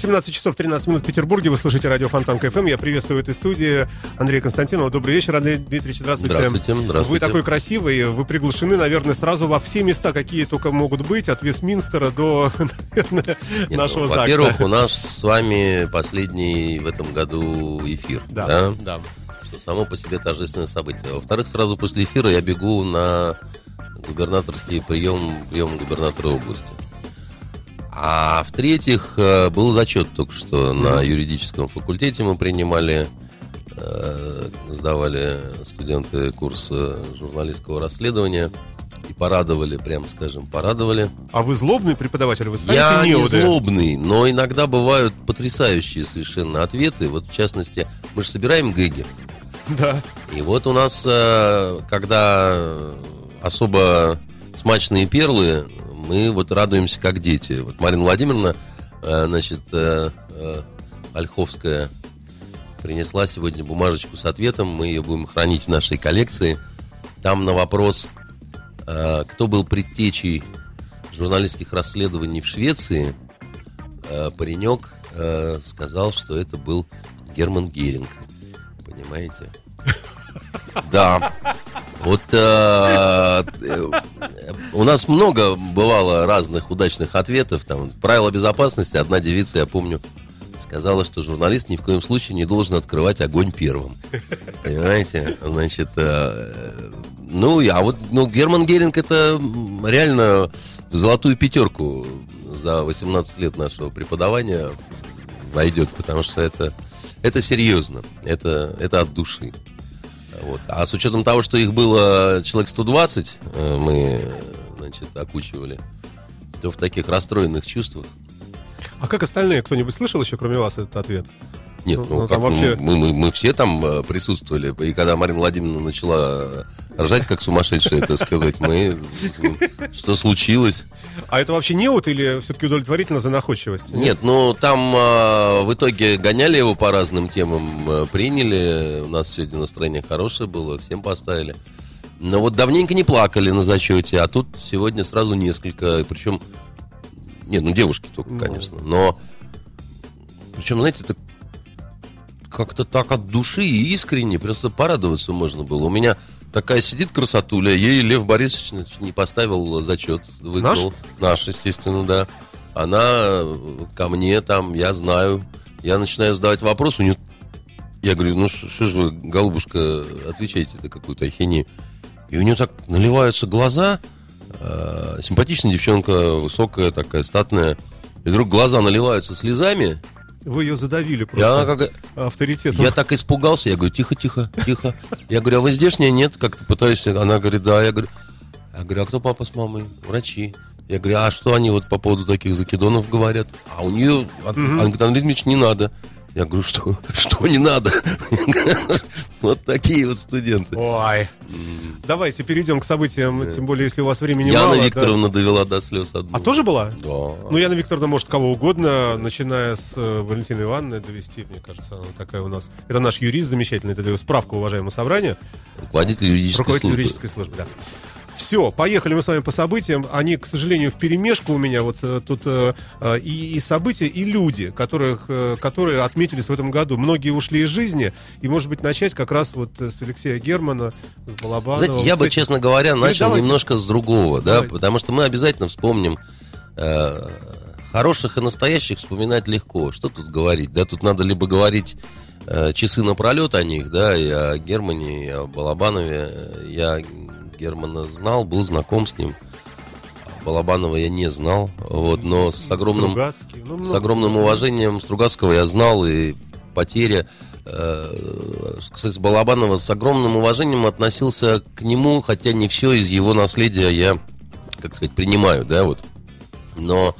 17 часов 13 минут в Петербурге. Вы слушаете радио Фонтан КФМ. Я приветствую в этой студии Андрея Константинова. Добрый вечер, Андрей Дмитриевич. Здравствуйте. Здравствуйте, здравствуйте. Вы такой красивый. Вы приглашены, наверное, сразу во все места, какие только могут быть. От Вестминстера до, наверное, Нет, нашего ну, ЗАГСа. Во-первых, у нас с вами последний в этом году эфир. Да, Да. да. Что само по себе торжественное событие. Во-вторых, сразу после эфира я бегу на губернаторский прием, прием губернатора области. А в-третьих, э, был зачет только что на юридическом факультете мы принимали, э, сдавали студенты курса журналистского расследования и порадовали, прям скажем, порадовали. А вы злобный преподаватель? Вы Я не злобный, но иногда бывают потрясающие совершенно ответы. Вот в частности, мы же собираем гэги. Да. И вот у нас, э, когда особо смачные перлы, мы вот радуемся как дети. Вот Марина Владимировна, э, значит, э, э, Ольховская принесла сегодня бумажечку с ответом. Мы ее будем хранить в нашей коллекции. Там на вопрос, кто был предтечей журналистских расследований в Швеции, паренек сказал, что это был Герман Геринг. Понимаете? Да. Вот э, у нас много бывало разных удачных ответов. Там правила безопасности. Одна девица, я помню, сказала, что журналист ни в коем случае не должен открывать огонь первым. Понимаете? Значит, э, ну, а вот ну, Герман Геринг это реально золотую пятерку за 18 лет нашего преподавания войдет, потому что это, это серьезно, это, это от души. Вот. А с учетом того, что их было человек 120, э, мы, э, значит, окучивали, то в таких расстроенных чувствах. А как остальные? Кто-нибудь слышал еще, кроме вас, этот ответ? Нет, Ну, ну, ну, как, вообще- мы, мы, мы все там э, присутствовали. И когда Марина Владимировна начала ржать, как сумасшедшая, это сказать, мы... Что случилось? А это вообще неуд или все-таки удовлетворительно за находчивость? Нет, ну там э, в итоге гоняли его по разным темам, э, приняли. У нас сегодня настроение хорошее было, всем поставили. Но вот давненько не плакали на зачете, а тут сегодня сразу несколько. Причем, нет, ну девушки только, Ну. конечно. Но, причем, знаете, это как-то так от души и искренне, просто порадоваться можно было. У меня такая сидит красотуля, ей Лев Борисович не поставил зачет, выгнал. Наш, естественно, да. Она э, ко мне там, я знаю, я начинаю задавать вопрос, у нее... Я говорю, ну что же вы, голубушка, отвечаете это какую-то ахинею. И у нее так наливаются глаза, э, симпатичная девчонка, высокая такая, статная. И вдруг глаза наливаются слезами, Вы ее задавили просто как... авторитетом. Я так испугался, я говорю, тихо, тихо, тихо. Я говорю, а вы здешняя? Нет, как-то пытаюсь. Она говорит, да. Я говорю, я говорю, а кто папа с мамой? Врачи. Я говорю, а что они вот по поводу таких закидонов говорят? А у нее, Ан- Андрей Дмитриевич, не надо. Я говорю, что, что не надо? Вот такие вот студенты. Ой. Давайте перейдем к событиям, тем более, если у вас времени Яна мало. да. Викторовна довела до слез одну. А тоже была? Да. Ну, Яна Викторовна может кого угодно, начиная с э, Валентины Ивановны довести, мне кажется, она такая у нас. Это наш юрист замечательный, это справку уважаемому собранию. Руководитель юридической Руководитель службы. юридической службы, да. Все, поехали мы с вами по событиям. Они, к сожалению, в перемешку у меня вот э, тут э, э, и, и события, и люди, которых, э, которые отметились в этом году. Многие ушли из жизни, и, может быть, начать как раз вот с Алексея Германа, с Балабанова. Знаете, я бы, этих- честно говоря, начал давайте. немножко с другого, да, Давайте. потому что мы обязательно вспомним э, хороших и настоящих вспоминать легко. Что тут говорить, да? Тут надо либо говорить э, часы напролет о них, да, и о Германе, и о Балабанове. Я Германа знал, был знаком с ним. Балабанова я не знал, вот, но с огромным ну, с огромным уважением Стругацкого я знал, и потеря. э, Кстати, Балабанова с огромным уважением относился к нему, хотя не все из его наследия я, как сказать, принимаю, да, вот. Но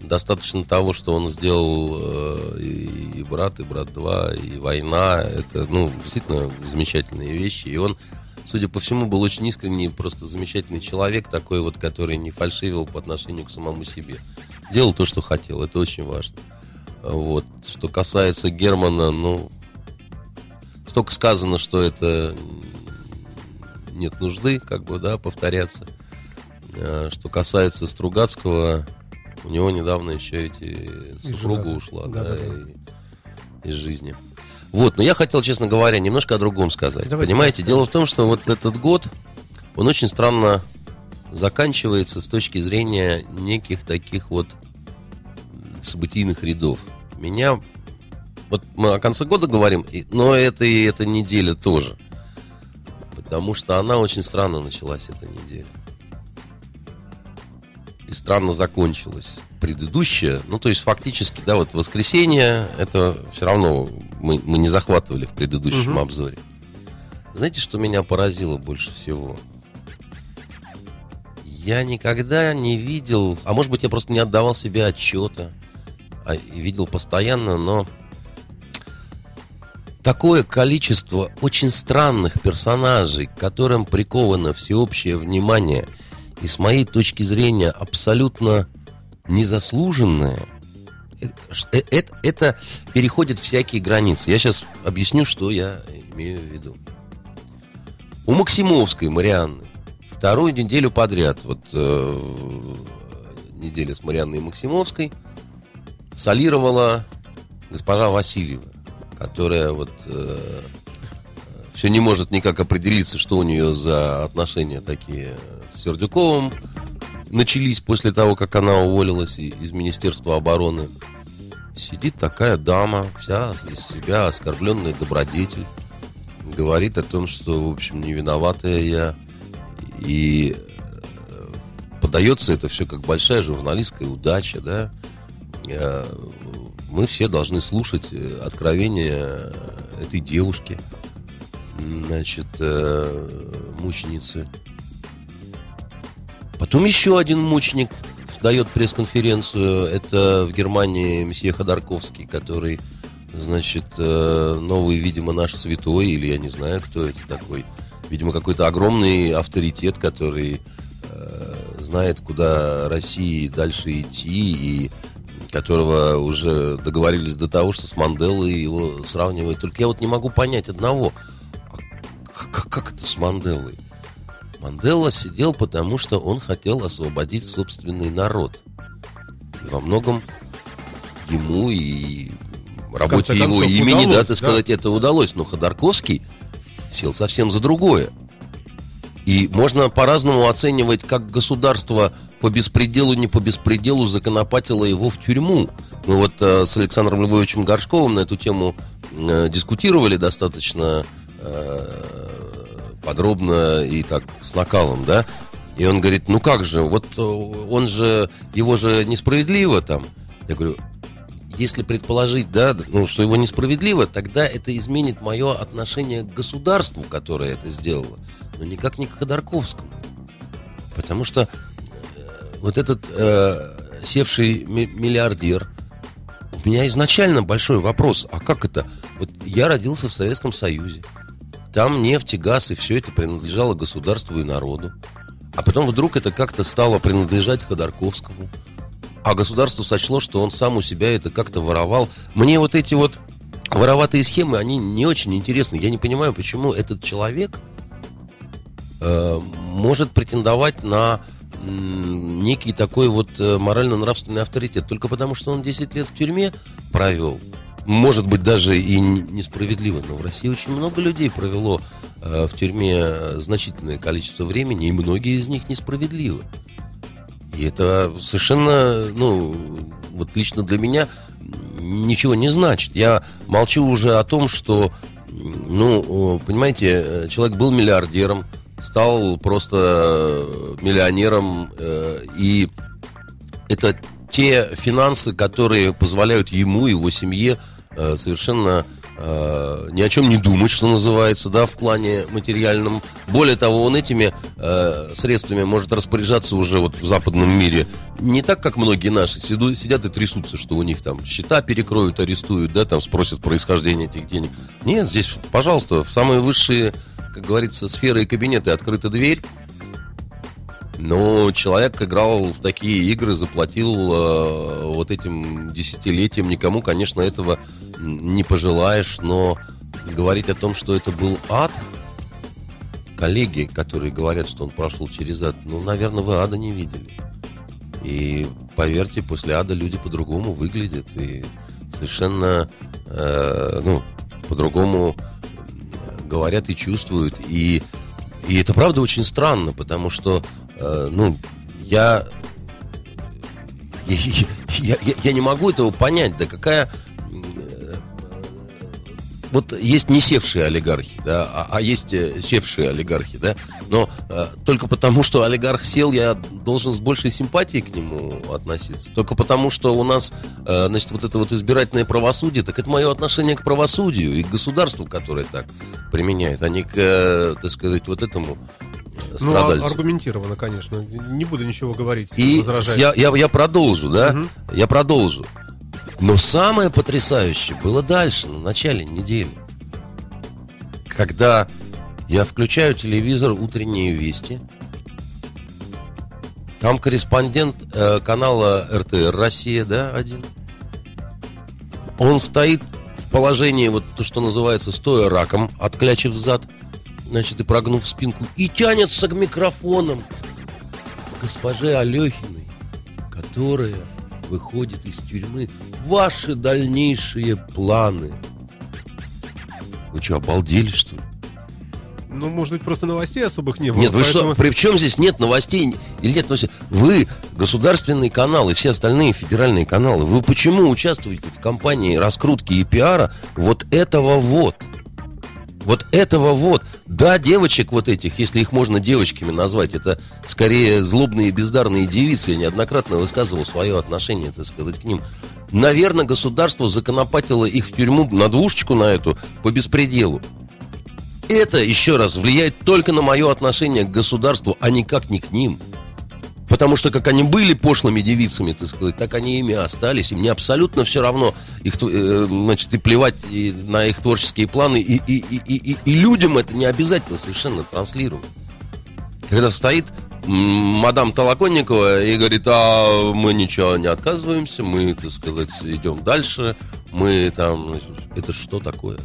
достаточно того, что он сделал э, и, и брат, и брат 2, и война, это, ну, действительно замечательные вещи. И он судя по всему, был очень искренний, просто замечательный человек, такой вот, который не фальшивил по отношению к самому себе. Делал то, что хотел, это очень важно. Вот. Что касается Германа, ну, столько сказано, что это нет нужды, как бы, да, повторяться. А, что касается Стругацкого, у него недавно еще эти супруга жена, ушла, да, да, да, и, из жизни. Вот, но я хотел, честно говоря, немножко о другом сказать. Давайте Понимаете, дело в том, что вот этот год, он очень странно заканчивается с точки зрения неких таких вот событийных рядов. Меня вот мы о конце года говорим, но это и эта неделя тоже. Потому что она очень странно началась, эта неделя. И странно закончилась. Предыдущая, ну, то есть фактически, да, вот воскресенье, это все равно мы, мы не захватывали в предыдущем угу. обзоре. Знаете, что меня поразило больше всего? Я никогда не видел, а может быть, я просто не отдавал себе отчета, а видел постоянно, но такое количество очень странных персонажей, к которым приковано всеобщее внимание, и с моей точки зрения абсолютно незаслуженное, это, это, это переходит всякие границы. Я сейчас объясню, что я имею в виду. У Максимовской Марианны вторую неделю подряд, вот э, неделя с Марианной Максимовской, солировала госпожа Васильева которая вот э, все не может никак определиться, что у нее за отношения такие с Сердюковым начались после того, как она уволилась из Министерства обороны. Сидит такая дама, вся из себя оскорбленная добродетель, говорит о том, что, в общем, не виноватая я. И э, подается это все как большая журналистская удача, да. Э, мы все должны слушать э, откровения этой девушки, значит, мученицы. Потом еще один мученик дает пресс-конференцию. Это в Германии месье Ходорковский, который, значит, э, новый, видимо, наш святой, или я не знаю, кто это такой. Видимо, какой-то огромный авторитет, который знает, куда России дальше идти и которого уже договорились до того, что с Манделой его сравнивают. Только я вот не могу понять одного. Как, как это с Манделой? Мандела сидел, потому что он хотел освободить собственный народ. И во многом ему и работе его имени, удалось, да, так сказать, это удалось. Но Ходорковский сел совсем за другое. И можно по-разному оценивать, как государство по беспределу, не по беспределу законопатило его в тюрьму. Мы вот э, с Александром Львовичем Горшковым на эту тему э, дискутировали достаточно э, подробно и так с накалом, да. И он говорит, ну как же, вот э, он же, его же несправедливо там. Я говорю, если предположить, да, ну, что его несправедливо, тогда это изменит мое отношение к государству, которое это сделало но никак не к Ходорковскому. Потому что э, вот этот э, севший миллиардер, у меня изначально большой вопрос, а как это? Вот я родился в Советском Союзе, там нефть и газ и все это принадлежало государству и народу. А потом вдруг это как-то стало принадлежать Ходорковскому. А государство сочло, что он сам у себя это как-то воровал. Мне вот эти вот вороватые схемы, они не очень интересны. Я не понимаю, почему этот человек Э, может претендовать на некий такой вот э, морально-нравственный авторитет. Только потому, что он 10 лет в тюрьме провел. Может быть, даже и несправедливо, но в России очень много людей провело э, в тюрьме значительное количество времени, и многие из них несправедливы. И это совершенно, ну, вот лично для меня ничего не значит. Я молчу уже о том, что, ну, понимаете, человек был миллиардером, стал просто э, миллионером, э, и это те финансы, которые позволяют ему и его семье э, совершенно э, ни о чем не думать, что называется, да, в плане материальном. Более того, он этими э, средствами может распоряжаться уже вот в западном мире не так, как многие наши сиду, сидят и трясутся, что у них там счета перекроют, арестуют, да, там спросят происхождение этих денег. Нет, здесь, пожалуйста, в самые высшие, как говорится, сферы и кабинеты открыта дверь. Но человек играл в такие игры, заплатил э, вот этим десятилетиям. Никому, конечно, этого не пожелаешь, но говорить о том, что это был ад, коллеги, которые говорят, что он прошел через ад, ну, наверное, вы ада не видели. И поверьте, после ада люди по-другому выглядят и совершенно, э, ну, по-другому говорят и чувствуют. И, и это правда очень странно, потому что Э, ну, я, я, я, я не могу этого понять, да какая вот есть не севшие олигархи, да, а, а есть э, севшие олигархи, да, но э, только потому, что олигарх сел, я должен с большей симпатией к нему относиться. Только потому, что у нас, э, значит, вот это вот избирательное правосудие, так это мое отношение к правосудию и к государству, которое так применяет, а не к, э, так сказать, вот этому страдальцев. Ну, аргументированно, конечно. Не буду ничего говорить. И я, я, я продолжу, да? Угу. Я продолжу. Но самое потрясающее было дальше, на начале недели. Когда я включаю телевизор «Утренние вести», там корреспондент э, канала РТР «Россия», да, один. Он стоит в положении, вот то, что называется, стоя раком, отклячив зад – значит, и прогнув спинку, и тянется к микрофонам госпоже Алехиной, которая выходит из тюрьмы. Ваши дальнейшие планы. Вы что, обалдели, что ли? Ну, может быть, просто новостей особых не было. Нет, вы поэтому... что, при чем здесь нет новостей или нет новостей? Вы, государственный канал и все остальные федеральные каналы, вы почему участвуете в кампании раскрутки и пиара вот этого вот? Вот этого вот. Да, девочек вот этих, если их можно девочками назвать, это скорее злобные бездарные девицы. Я неоднократно высказывал свое отношение, так сказать, к ним. Наверное, государство законопатило их в тюрьму на двушечку на эту по беспределу. Это, еще раз, влияет только на мое отношение к государству, а никак не к ним. Потому что как они были пошлыми девицами, так сказать, так они ими остались. И мне абсолютно все равно их, э, значит, и плевать и на их творческие планы. И, и, и, и, и людям это не обязательно совершенно транслировать. Когда стоит мадам Толоконникова и говорит, а мы ничего не отказываемся, мы, так сказать, идем дальше, мы там... Это что такое?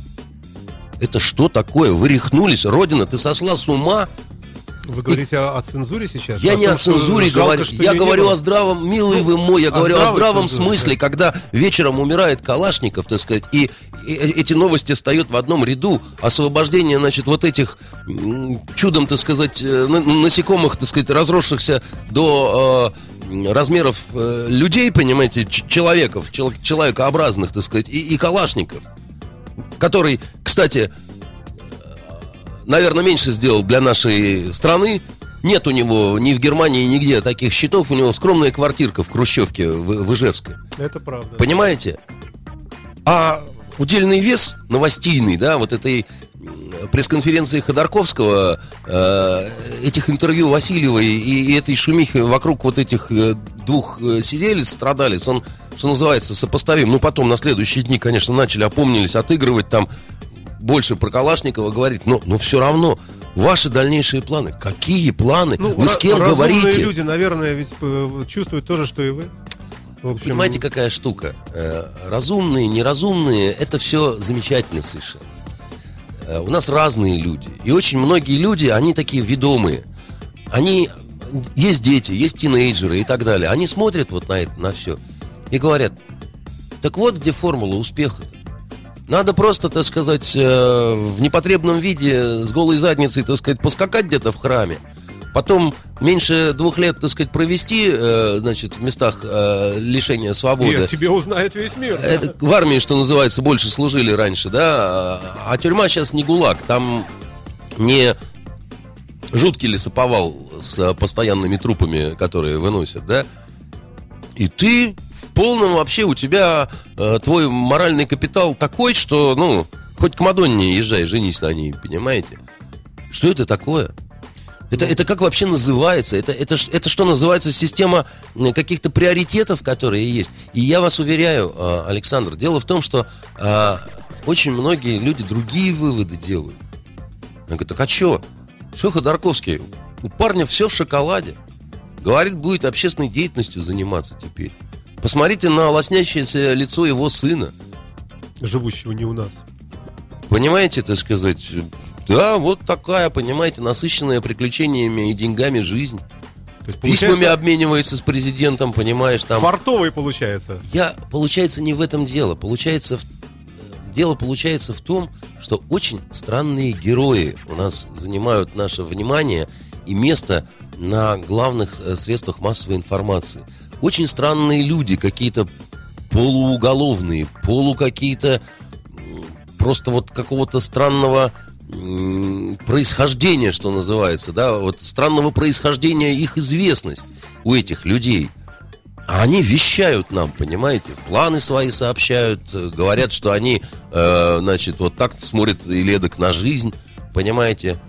Это что такое? Вы рехнулись? Родина, ты сошла с ума? Вы говорите и... о, о цензуре сейчас? Я о не том, о цензуре говорю. Я говорю о здравом, милый ну, вы мой, я говорю о здравом цензуре, смысле, да. когда вечером умирает Калашников, так сказать, и, и эти новости встают в одном ряду. Освобождение, значит, вот этих чудом, так сказать, э, насекомых, так сказать, разросшихся до э, размеров э, людей, понимаете, человеков, человекообразных, так сказать, и, и Калашников, который, кстати, наверное, меньше сделал для нашей страны. Нет у него ни в Германии, нигде таких счетов. У него скромная квартирка в Хрущевке, в, в Ижевске. Это правда. Понимаете? А удельный вес новостейный, да, вот этой пресс-конференции Ходорковского, э, этих интервью Васильевой и, и этой шумихи вокруг вот этих э, двух э, сидели, страдалец, он, что называется, сопоставим. Ну, потом на следующие дни, конечно, начали опомнились, отыгрывать там больше про Калашникова говорить, но, но все равно ваши дальнейшие планы. Какие планы? Ну, вы с кем говорите? люди, наверное, ведь э, чувствуют то же, что и вы. В общем... Понимаете, какая штука? Э, разумные, неразумные, это все замечательно совершенно. Э, у нас разные люди. И очень многие люди, они такие ведомые. Они, есть дети, есть тинейджеры и так далее. Они смотрят вот на это, на все. И говорят, так вот где формула успеха-то. Надо просто, так сказать, э, в непотребном виде с голой задницей, так сказать, поскакать где-то в храме. Потом меньше двух лет, так сказать, провести, э, значит, в местах э, лишения свободы. Нет, тебе узнает весь мир. Это, в армии, что называется, больше служили раньше, да. А тюрьма сейчас не ГУЛАГ. Там не жуткий лесоповал с постоянными трупами, которые выносят, да. И ты полном вообще у тебя э, твой моральный капитал такой, что, ну, хоть к Мадонне езжай, женись на ней, понимаете? Что это такое? Это, это как вообще называется? Это, это, это что называется система каких-то приоритетов, которые есть? И я вас уверяю, а, Александр, дело в том, что а, очень многие люди другие выводы делают. Я говорю, так а что? Что Ходорковский? У парня все в шоколаде. Говорит, будет общественной деятельностью заниматься теперь. Посмотрите на лоснящееся лицо его сына. Живущего не у нас. Понимаете, так сказать, да, вот такая, понимаете, насыщенная приключениями и деньгами жизнь. То есть, Письмами обменивается с президентом, понимаешь, там. Фартовый получается. Я, получается, не в этом дело. Получается, в- дело получается в том, что очень странные герои у нас занимают наше внимание и место на главных э, средствах массовой информации. Очень странные люди, какие-то полууголовные, полу какие-то просто вот какого-то странного происхождения, что называется, да, вот странного происхождения их известность у этих людей. А они вещают нам, понимаете, планы свои сообщают, э, говорят, что они, э, значит, вот так смотрят или эдак на жизнь, понимаете.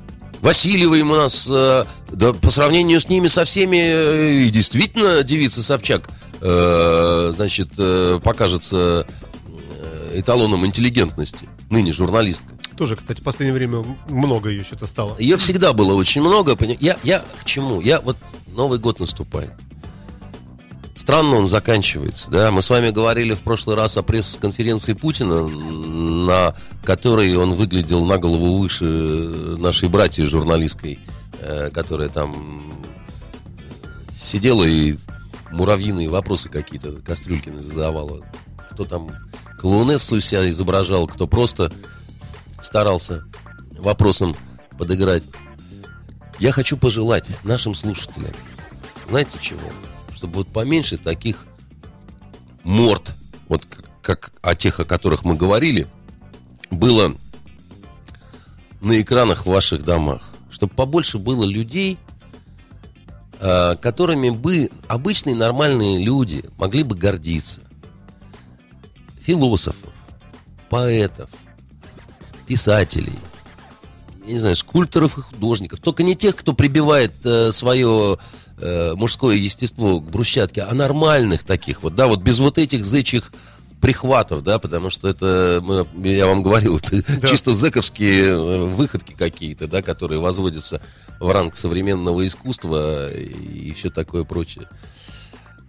Васильева им у нас, э, да, по сравнению с ними со всеми, э, и действительно девица Собчак, э, значит, э, покажется эталоном интеллигентности, ныне журналистка. Тоже, кстати, в последнее время много ее что-то стало. Ее всегда было очень много. Я, я к чему? Я вот Новый год наступает. Странно он заканчивается, да. Мы с вами говорили в прошлый раз о пресс-конференции Путина, на которой он выглядел на голову выше нашей братьи журналистской, э, которая там сидела и муравьиные вопросы какие-то Кастрюлькины задавала. Кто там клоунессу себя изображал, кто просто старался вопросом подыграть. Я хочу пожелать нашим слушателям, знаете чего? Чтобы вот поменьше таких морд, вот как, как о тех, о которых мы говорили, было на экранах в ваших домах. Чтобы побольше было людей, э, которыми бы обычные нормальные люди могли бы гордиться. Философов, поэтов, писателей, я не знаю, скульпторов и художников. Только не тех, кто прибивает э, свое э, мужское естество к брусчатке, а нормальных таких вот, да, вот без вот этих зычьих прихватов, да, потому что это, мы- я вам говорил, это Да. чисто зэковские э, выходки какие-то, да, которые возводятся в ранг современного искусства и все такое прочее.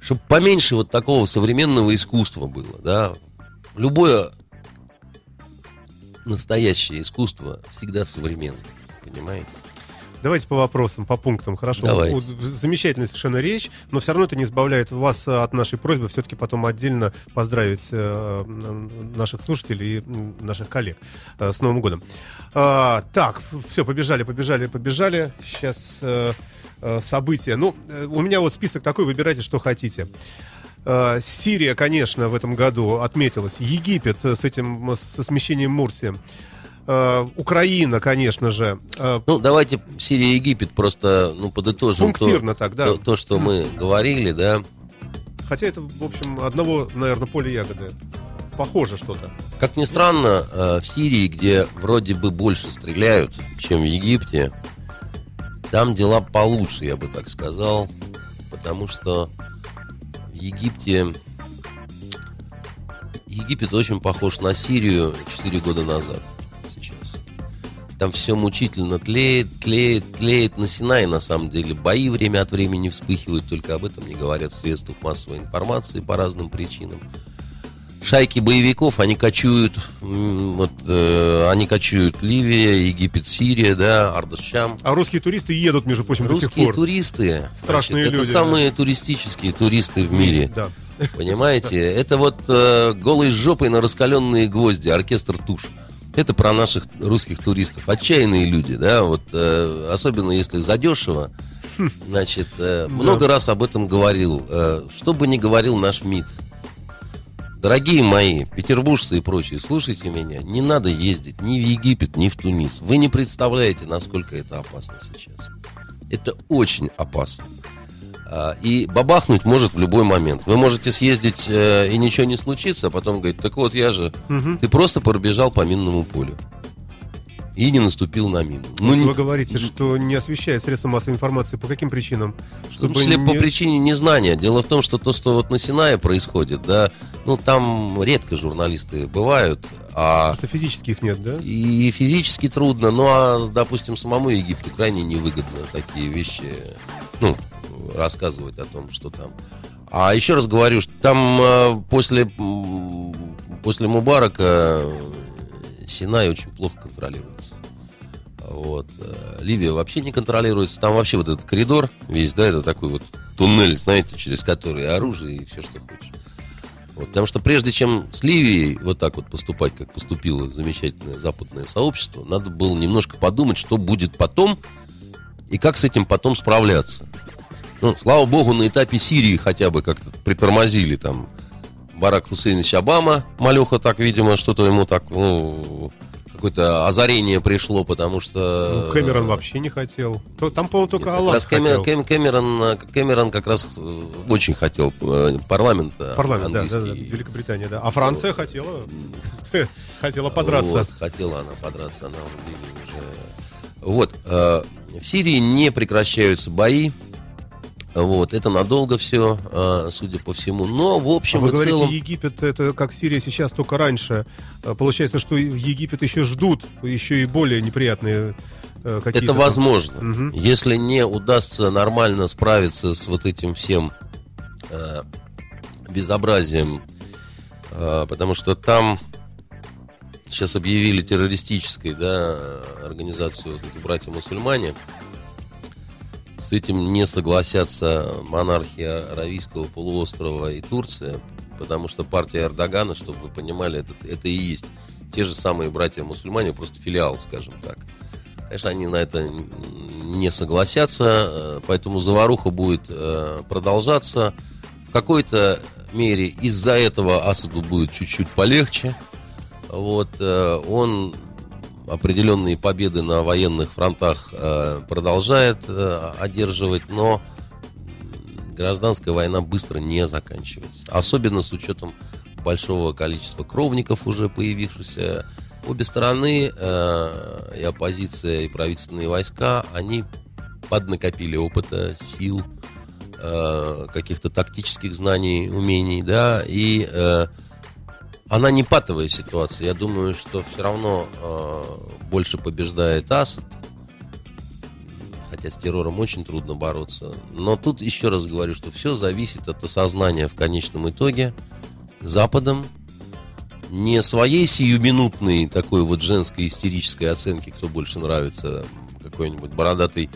Чтобы поменьше вот такого современного искусства было, да. Любое настоящее искусство всегда современное, понимаете? Давайте по вопросам, по пунктам, хорошо? Давайте. Замечательная совершенно речь, но все равно это не избавляет вас э, от нашей просьбы все-таки потом отдельно поздравить э, наших слушателей и наших коллег э, с Новым годом. А, так, все, побежали, побежали, побежали. Сейчас события. Ну, у меня вот список такой, выбирайте, что хотите. Сирия, конечно, в этом году отметилась. Египет с этим, со смещением Мурси. Э, Украина, конечно же. Э, Ну, давайте Сирия и Египет просто, ну, подытожим. Пунктирно то, так, да. То, то, что мы говорили, да. Хотя это, в общем, одного, наверное, поля ягоды. Похоже что-то. Как ни странно, э, в Сирии, где вроде бы больше стреляют, чем в Египте, там дела получше, я бы так сказал. Потому что в Египте... Египет очень похож на Сирию 4 года назад. Там все мучительно тлеет, тлеет, тлеет на Синае, на самом деле. Бои время от времени вспыхивают, только об этом не говорят в средствах массовой информации по разным причинам шайки боевиков, они кочуют, вот, э, они кочуют Ливия, Египет, Сирия, да, Ардашам. А русские туристы едут, между прочим, до сих Русские пор. туристы, Страшные значит, люди, это самые туристические туристы в мире, Да. понимаете? Это вот э, голой жопой на раскаленные гвозди, оркестр туш. Это про наших русских туристов. Отчаянные люди, да, вот, э, особенно если задешево. Значит, э, много раз об этом говорил. Э, что бы ни говорил наш МИД, Дорогие мои, петербуржцы и прочие, слушайте меня. Не надо ездить ни в Египет, ни в Тунис. Вы не представляете, насколько это опасно сейчас. Это очень опасно. А, И бабахнуть может в любой момент. Вы можете съездить э, и ничего не случится, а потом говорить, так вот я же, ты просто пробежал по минному полю. И не наступил на мину. Ну, не- Вы говорите, что не освещает средства массовой информации. По каким причинам? В том числе по не- причине незнания. Дело в том, что то, что вот на Синае происходит, да, ну там редко журналисты бывают, а Что физически их нет, да? и физически трудно, ну а, допустим, самому Египту крайне невыгодно такие вещи, ну, рассказывать о том, что там. А еще раз говорю, что там э, после, после Мубарака э, Синай очень плохо контролируется. Вот. э, Ливия вообще не контролируется. Там вообще вот этот коридор весь, да, это такой вот туннель, знаете, через который оружие и все, что хочешь. Вот, потому что прежде чем с Ливией вот так вот поступать, как поступило замечательное западное сообщество, надо было немножко подумать, что будет потом и как с этим потом справляться. Ну, слава богу, на этапе Сирии хотя бы как-то притормозили там Барак Хусейнович Обама, малеха так, видимо, что-то ему так, ну, какое-то озарение пришло, потому что... Ну, Кэмерон вообще не хотел. Там, по-моему, только Нет, Аллах Кэмер- хотел. Кэм- Кэмерон, э, Кэмерон как раз э, очень хотел э, парламент э, Парламент, да, да, да, Великобритания, да. А Франция хотела, хотела подраться. Вот, хотела она подраться, она уже. Вот, э, в Сирии не прекращаются бои. Вот, это надолго все, судя по всему. Но, в А общем вы и говорите, целом... Египет это как Сирия сейчас, только раньше. А, Получается, что в Египет еще ждут еще и более неприятные э, какие-то... Это возможно. Мгм. Если не удастся нормально справиться с вот этим всем э, безобразием, э, потому что там сейчас объявили террористической, да, организацию вот эти братья-мусульмане. С этим не согласятся монархи Аравийского полуострова и Турция, потому что партия Эрдогана, чтобы вы понимали, это, это и есть те же самые братья-мусульмане, просто филиал, скажем так. Конечно, они на это не согласятся, э, поэтому заваруха будет э, продолжаться. В какой-то мере из-за этого Асаду будет чуть-чуть полегче. Вот, э, он определенные победы на военных фронтах э, продолжает э, одерживать, но гражданская война быстро не заканчивается. Особенно с учетом большого количества кровников уже появившихся. Обе стороны, э, и оппозиция, и правительственные войска, они поднакопили опыта, сил, каких-то тактических знаний, умений, да, и она не патовая ситуация. Я думаю, что все равно э, больше побеждает Асад, хотя с террором очень трудно бороться. Но тут еще раз говорю, что все зависит от осознания в конечном итоге Западом, не своей сиюминутной такой вот женской истерической оценки, кто больше нравится, какой-нибудь бородатый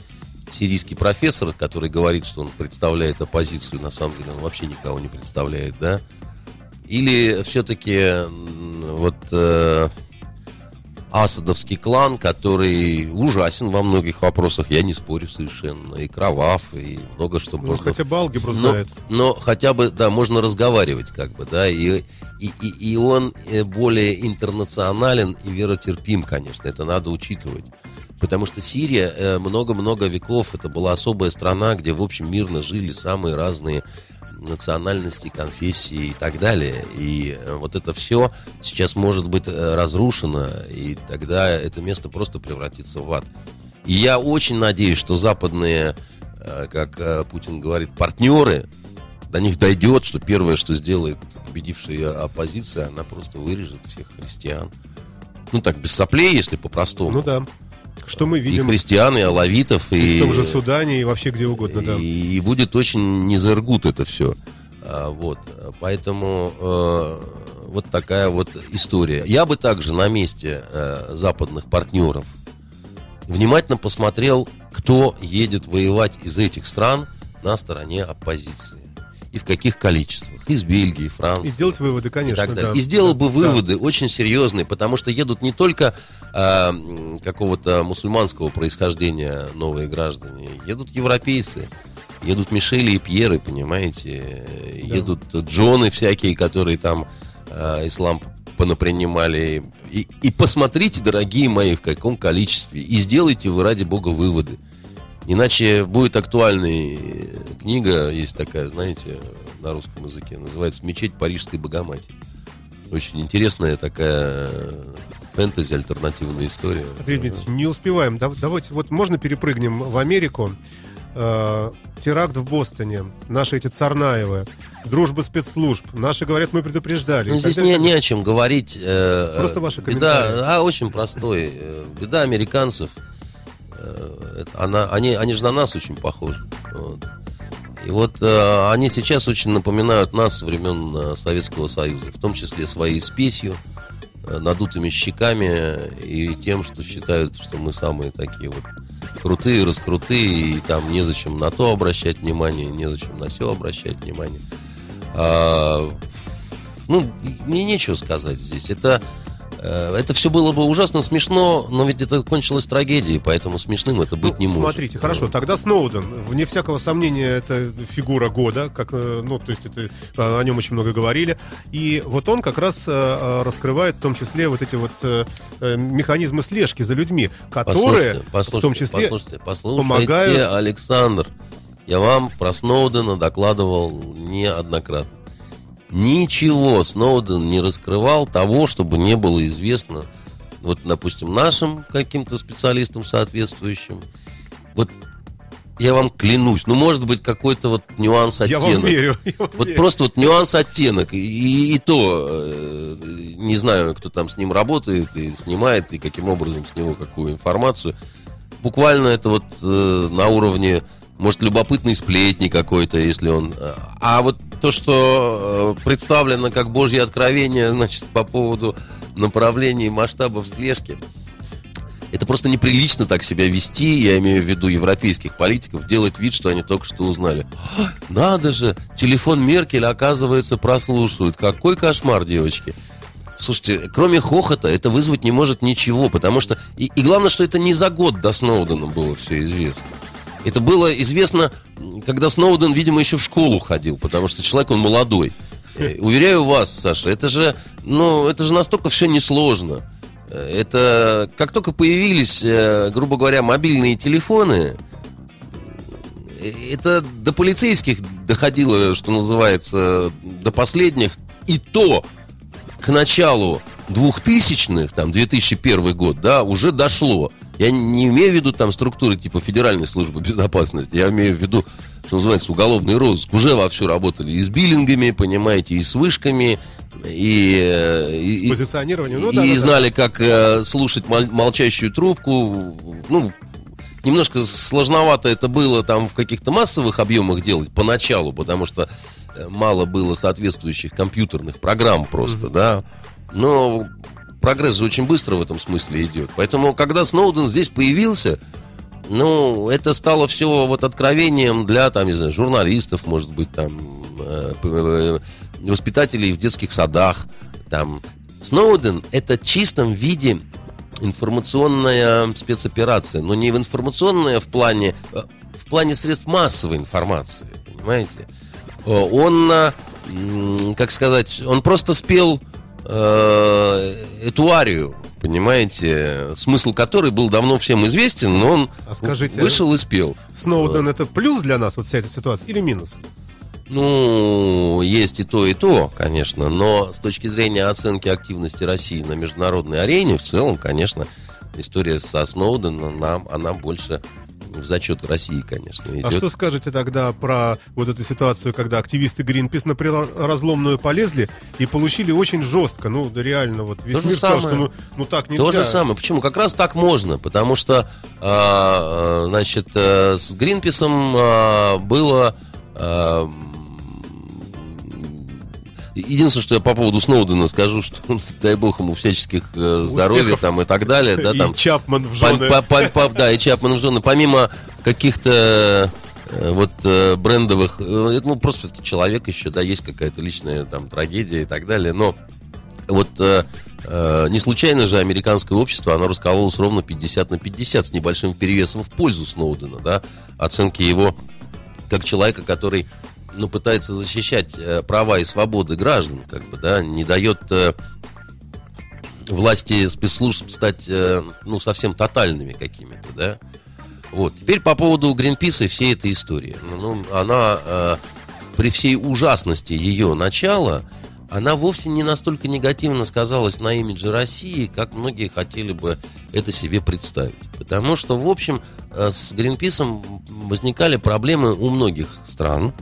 сирийский профессор, который говорит, что он представляет оппозицию, на самом деле он вообще никого не представляет, да? Или все-таки вот э, Асадовский клан, который ужасен во многих вопросах, я не спорю совершенно, и кровав, и много что Ну, можно хотя бы алгебру но, знает. но хотя бы, да, можно разговаривать, как бы, да, и, и, и, и он э, более интернационален и веротерпим, конечно, это надо учитывать. Потому что Сирия э, много-много веков, это была особая страна, где, в общем, мирно жили самые разные национальности, конфессии и так далее. И э, вот это все сейчас может быть э, разрушено, и тогда это место просто превратится в ад. И я очень надеюсь, что западные, э, как Путин говорит, партнеры, до них дойдет, что первое, что сделает победившая оппозиция, она просто вырежет всех христиан. Ну так, без соплей, если по-простому. Ну да. Что мы И видим христиан, и алавитов, и и, в том же Судане, и вообще где угодно, да. и, и будет очень незергут это все. А, вот. Поэтому э, вот такая вот история. Я бы также на месте э, западных партнеров внимательно посмотрел, кто едет воевать из этих стран на стороне оппозиции. И в каких количествах. Из Бельгии, Франции И сделать выводы, и конечно, так далее. да. И сделал бы Да. выводы очень серьезные, потому что едут не только м, какого-то мусульманского происхождения новые граждане, едут европейцы, едут Мишели и Пьеры, понимаете, Да. едут Джоны всякие, которые там а, ислам понапринимали. И, и посмотрите, дорогие мои, в каком количестве, и сделайте вы ради бога выводы. Иначе будет актуальной книга, есть такая, знаете, на русском языке, называется «Мечеть Парижской Богоматери». Очень интересная такая фэнтези, альтернативная история. Андрей Дмитриевич, не успеваем. Да- Давайте, вот можно перепрыгнем в Америку. Э, теракт в Бостоне. Наши эти Царнаевы. Дружба спецслужб. Наши говорят, мы предупреждали. Ну, здесь не, не о чем говорить. э, Просто э, ваши комментарии. Беда, а, очень простой. Э, Беда американцев. Э, Она, они, они же на нас очень похожи. Вот. И вот э, они сейчас очень напоминают нас времен э, Советского Союза, в том числе своей спесью, э, надутыми щеками и тем, что считают, что мы самые такие вот крутые, раскрутые, и там незачем на то обращать внимание, незачем на все обращать внимание. А, ну, мне нечего сказать здесь. Это, это все было бы ужасно смешно, но ведь это кончилось трагедией, поэтому смешным это быть Ну, не может. Смотрите, хорошо, тогда Сноуден, вне всякого сомнения, это фигура года, как, э, ну, то есть это, э, о нем очень много говорили, и вот он как раз э, э, раскрывает в том числе вот эти вот э, э, механизмы слежки за людьми, которые Послушайте, послушайте, в том числе послушайте, послушайте, помогают- Александр, я вам про Сноудена докладывал неоднократно. Ничего Сноуден не раскрывал того, чтобы не было известно, вот, допустим, нашим каким-то специалистам соответствующим. Вот я вам клянусь, ну, может быть, какой-то вот нюанс я оттенок. вам верю. я вам Вот верю. просто вот нюанс оттенок. И, и то э, не знаю, кто там с ним работает и снимает, и каким образом с него какую информацию. Буквально это вот э, на уровне, может, любопытный сплетни какой-то, если он. э, А вот то, что э, представлено как Божье откровение, значит, по поводу направлений и масштабов слежки. Это просто неприлично так себя вести, я имею в виду европейских политиков, делать вид, что они только что узнали. «А, Надо же, телефон Меркель, оказывается, прослушивают. Какой кошмар, девочки. Слушайте, кроме хохота, это вызвать не может ничего, потому что... И, и главное, что это не за год до Сноудена было все известно. Это было известно, когда Сноуден, видимо, еще в школу ходил, потому что человек, он молодой. Э, Уверяю вас, Саша, это же, ну, это же настолько все несложно. Э, Это как только появились, э, грубо говоря, мобильные телефоны, это до полицейских доходило, что называется, до последних. И то к началу 2000-х, там, 2001 год, да, уже дошло. Я не имею в виду там структуры типа Федеральной службы безопасности, я имею в виду, что называется, уголовный розыск. Уже вовсю работали и с биллингами, понимаете, и с вышками, и... э, и- С позиционированием, ну и да, да, да. знали, как э, слушать мол- молчащую трубку. Ну, немножко сложновато это было там в каких-то массовых объемах делать поначалу, потому что э, мало было соответствующих компьютерных программ просто, да. Но прогресс очень быстро в этом смысле идет. Поэтому, когда Сноуден здесь появился, ну, это стало все вот откровением для, там, не знаю, журналистов, может быть, там, э, воспитателей в детских садах, там. Сноуден — это в чистом виде информационная спецоперация, но не в информационная в плане, э, в плане средств массовой информации, понимаете? Э, Он, как сказать, он просто спел э, эту арию, понимаете, смысл которой был давно всем известен, но он А скажите, вышел и спел. Сноуден это плюс для нас, вот вся эта ситуация, или минус? Ну, есть и то, и то, конечно, но с точки зрения оценки активности России на международной арене, в целом, конечно, история со Сноуденом, нам, она больше в зачет России, конечно, идет. А что скажете тогда про вот эту ситуацию, когда активисты Гринпис на разломную полезли и получили очень жестко, ну реально вот весь То мир сказал, самое. что ну, ну так нельзя. То же самое. Почему? Как раз так можно, потому что, а, а, значит, э, с Гринписом а, было... а, м, Единственное, что я по поводу Сноудена скажу, что дай бог ему всяческих э, здоровья Успехов. там и так далее, да, и там Чапман в жены. по- по- по- да, и Чапман в жены. Помимо каких-то э, вот э, брендовых, э, ну, просто все-таки человек еще, да, есть какая-то личная там трагедия и так далее, но вот э, э, не случайно же американское общество, оно раскололось ровно 50 на 50 с небольшим перевесом в пользу Сноудена, да, оценки его как человека, который ну, пытается защищать э, права и свободы граждан, как бы, да, не дает э, власти спецслужб стать, э, ну, совсем тотальными какими-то, да. Вот. Теперь по поводу Гринписа и всей этой истории. Ну, она при всей ужасности ее начала, она вовсе не настолько негативно сказалась на имидже России, как многие хотели бы это себе представить. Потому что, в общем, с Гринписом возникали проблемы у многих стран.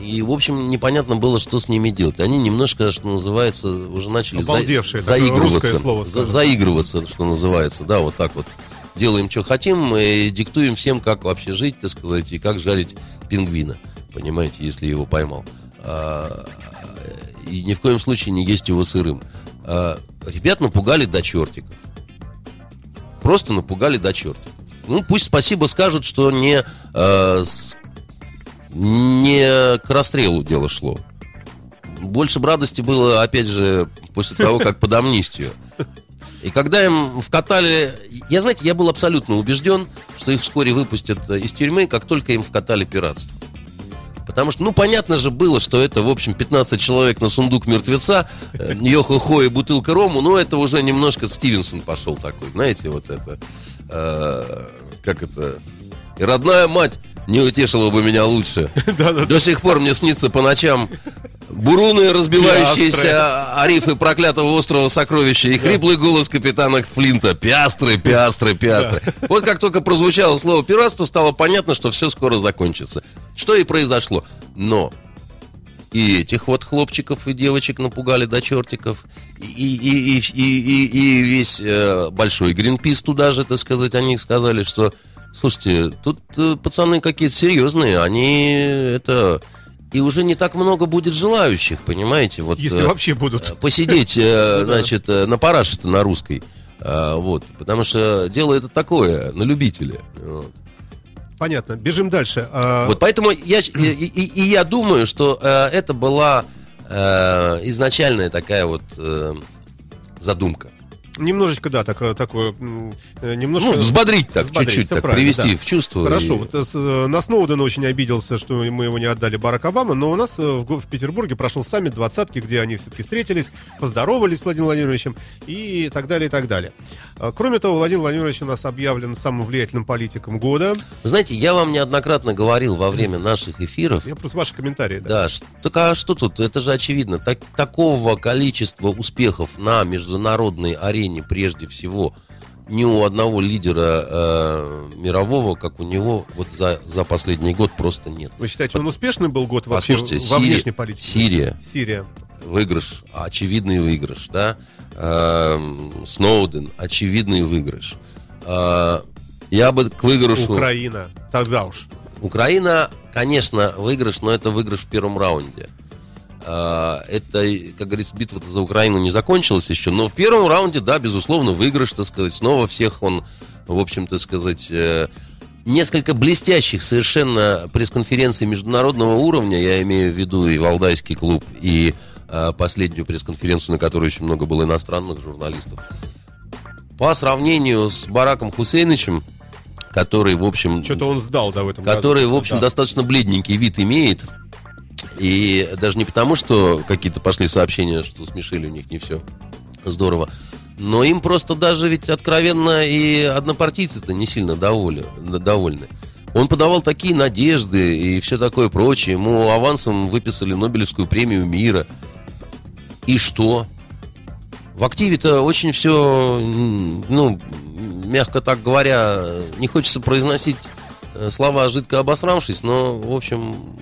И, в общем, непонятно было, что с ними делать. Они немножко, что называется, уже начали за, заигрываться. слово, За- заигрываться, что называется. Да, вот так вот. Делаем, что хотим, и диктуем всем, как вообще жить, так сказать, и как жарить пингвина. Понимаете, если его поймал. А, и ни в коем случае не есть его сырым. А, ребят напугали до чертиков. Просто напугали до чертиков. Ну, пусть спасибо скажут, что не, э, не к расстрелу дело шло. Больше радости было, опять же, после того, как под амнистию. И когда им вкатали... Я, знаете, я был абсолютно убежден, что их вскоре выпустят из тюрьмы, как только им вкатали пиратство. Потому что, ну, понятно же было, что это, в общем, 15 человек на сундук мертвеца, э, йо-хо-хо и бутылка рому, но это уже немножко Стивенсон пошел такой, знаете, вот это, э, как это, и родная мать не утешила бы меня лучше. До сих пор мне снится по ночам буруны, разбивающиеся о рифы проклятого острова сокровища и хриплый голос капитана Флинта. Пиастры, пиастры, пиастры. Вот как только прозвучало слово пиратство, стало понятно, что все скоро закончится. Что и произошло. Но и этих вот хлопчиков и девочек напугали до чертиков, и, и, и, и, и- и весь э, большой Гринпис туда же, так сказать, они сказали, что, слушайте, тут э, пацаны какие-то серьезные, они это... И уже не так много будет желающих, понимаете? Вот, Если э, вообще будут. посидеть, э, значит, э, на параше-то на русской. Вот, потому что дело это такое, на любителя. Вот. Понятно. Бежим дальше. А, Вот поэтому я, и, и- и я думаю, что э, это была э, изначальная такая вот э, задумка. Немножечко, да, так, такое, м, э, немножко... Ну, взбодрить так, чуть-чуть, так, привести да. в чувство. Хорошо, и- вот э, э, на Сноудена очень обиделся, что мы его не отдали Барак Обама, но у нас э, в, в Петербурге прошел саммит двадцатки, где они все-таки встретились, поздоровались с Владимиром Владимировичем и так далее, и так далее. Кроме того, Владимир Владимирович у нас объявлен самым влиятельным политиком года. Вы знаете, я вам неоднократно говорил во время наших эфиров, Я просто ваши комментарии. Да. Да, ш- так а что тут? Это же очевидно. Так, такого количества успехов на международной арене прежде всего ни у одного лидера э, мирового, как у него, вот за, за последний год просто нет. Вы считаете, он успешный был год вообще Послушайте, во Сирия- внешней политике? Сирия, Сирия. выигрыш, очевидный выигрыш, да. Эм, Сноуден, очевидный выигрыш. Э, я бы к выигрышу... Украина. Тогда уж. Украина, конечно, выигрыш, но это выигрыш в первом раунде. А, Это, как говорится, битва за Украину не закончилась еще, но в первом раунде, да, безусловно, выигрыш, так сказать, снова всех он, в общем-то сказать, э, несколько блестящих совершенно пресс-конференций международного уровня, я имею в виду и Валдайский клуб, и э, последнюю пресс-конференцию, на которой очень много было иностранных журналистов. По сравнению с Бараком Хусейновичем, который, в общем, Что-то он сдал, да, в этом который, году. в общем, Да. достаточно бледненький вид имеет. И даже не потому, что какие-то пошли сообщения, что смешили у них не все здорово, но им просто даже ведь откровенно и однопартийцы-то не сильно довольны. довольны. Он подавал такие надежды и все такое прочее. Ему авансом выписали Нобелевскую премию мира. И что? В активе-то очень все, ну, мягко так говоря, не хочется произносить э, слова жидко обосравшись, но, в общем,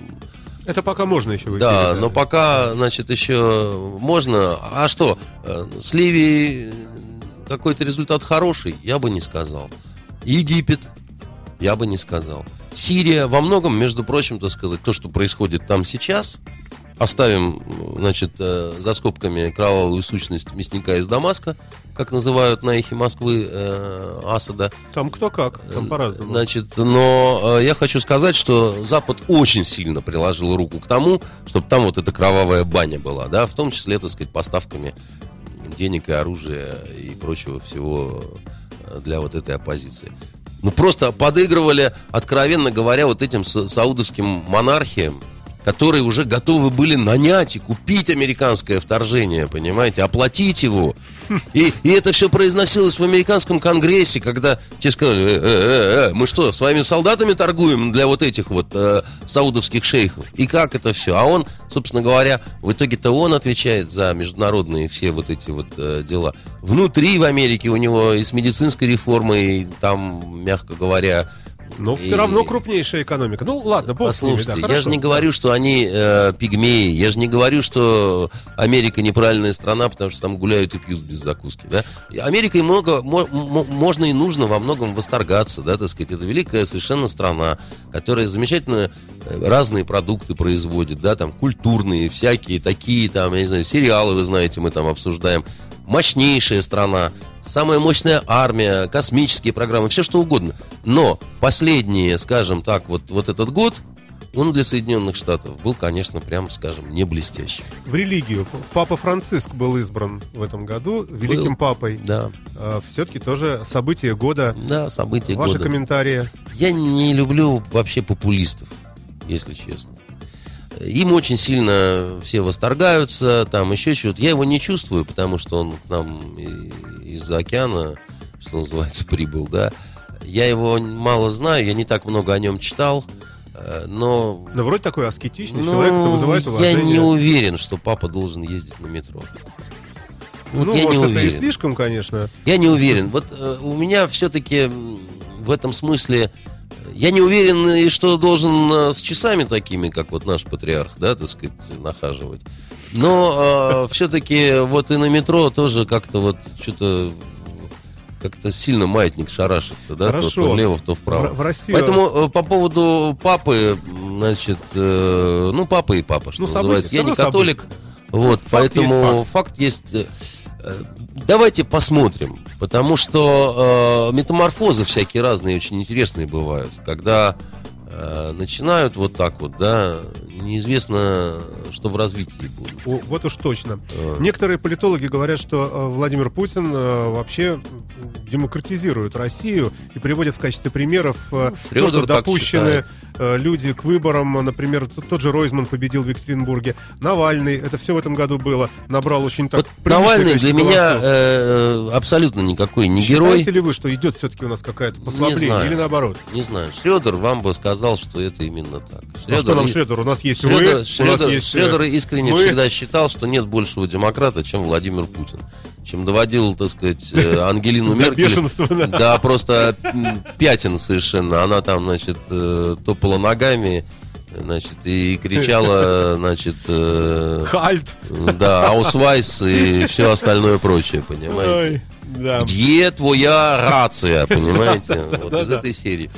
Это пока можно еще выйти. да, но пока, значит, еще можно. А что, э, с Ливией какой-то результат хороший, я бы не сказал. Египет, я бы не сказал. Сирия во многом, между прочим, так сказать, то, что происходит там сейчас, оставим, значит, э, за скобками кровавую сущность мясника из Дамаска, как называют на эхе Москвы э, Асада. Там кто как, там по-разному. Значит, но э, я хочу сказать, что Запад очень сильно приложил руку к тому, чтобы там вот эта кровавая баня была, да, в том числе, так сказать, поставками денег и оружия и прочего всего э, для вот этой оппозиции. Ну, просто подыгрывали, откровенно говоря, вот этим са- саудовским монархиям, которые уже готовы были нанять и купить американское вторжение, понимаете, оплатить его. И, и это все произносилось в американском конгрессе, когда те сказали, э, э, э, э, мы что, с вами солдатами торгуем для вот этих вот э, саудовских шейхов? И как это все? А он, собственно говоря, в итоге-то он отвечает за международные все вот эти вот э, дела. Внутри в Америке у него и с медицинской реформой, там, мягко говоря, Но И- все равно крупнейшая экономика. Ну, ладно, бог с ними, да, Послушайте, я хорошо. же не говорю, что они э, пигмеи, я же не говорю, что Америка неправильная страна, потому что там гуляют и пьют без закуски, да. Америкой много, мо- мо- можно и нужно во многом восторгаться, да, так сказать. Это великая совершенно страна, которая замечательно э, разные продукты производит, да, там культурные, всякие такие, там, я не знаю, сериалы, вы знаете, мы там обсуждаем. Мощнейшая страна, самая мощная армия, космические программы, все что угодно. Но последние, скажем так, вот, вот этот год, он для Соединенных Штатов был, конечно, прям, скажем, не блестящий. В религию. Папа Франциск был избран в этом году великим Был. папой. Да, все-таки тоже событие года. да, события Ваши года. комментарии. Я не люблю вообще популистов, если честно. Им очень сильно все восторгаются, там еще чего-то. Я его не чувствую, потому что он к нам из-за океана, что называется, прибыл, да. Я его мало знаю, я не так много о нем читал, э, но Ну, вроде такой аскетичный Ну, человек, это вызывает Я уважение. не уверен, что папа должен ездить на метро. Вот ну, я может, не это и уверен. слишком, конечно. Я не уверен. Вот э, у меня все-таки в этом смысле я не уверен, и что должен э, с часами такими, как вот наш патриарх, да, так сказать, нахаживать. Но все-таки вот и на метро тоже как-то вот что-то как-то сильно маятник шарашит, да, то, Хорошо. то влево, то вправо. В, в Россию... Поэтому э, по поводу папы, значит, э, ну папа и папа, что Ну, события, называется. Я не католик, вот, Факт поэтому есть факт есть. э, э, Давайте посмотрим, потому что э, метаморфозы всякие разные, очень интересные бывают, когда э, начинают вот так вот, да, неизвестно, что в развитии будет. О, вот уж точно. Э, Некоторые политологи говорят, что э, Владимир Путин э, вообще демократизирует Россию и приводит в качестве примеров э, то, Шрёдер что Ну, допущены люди к выборам. Например, тот же Ройзман победил в Екатеринбурге. Навальный, это все в этом году было, набрал очень так Вот Навальный для меня э, абсолютно никакой не герой. Считаете ли вы, что идет все-таки у нас какое-то послабление или наоборот? Не знаю, Шредер вам бы сказал, что это именно так. А что нам Шредер? У нас есть Шредер, вы, у нас Шредер- есть... Шредер искренне мы. всегда считал, что нет большего демократа, чем Владимир Путин. Чем доводил, так сказать, э, Ангелину Меркель. да. Да, просто пятен совершенно. Она там, значит, э, топала ногами, значит, и кричала, значит, э, Halt. да, аусвайс и все остальное прочее, понимаете? Ой, да. Где твоя рация, понимаете? Вот да, из да. этой серии.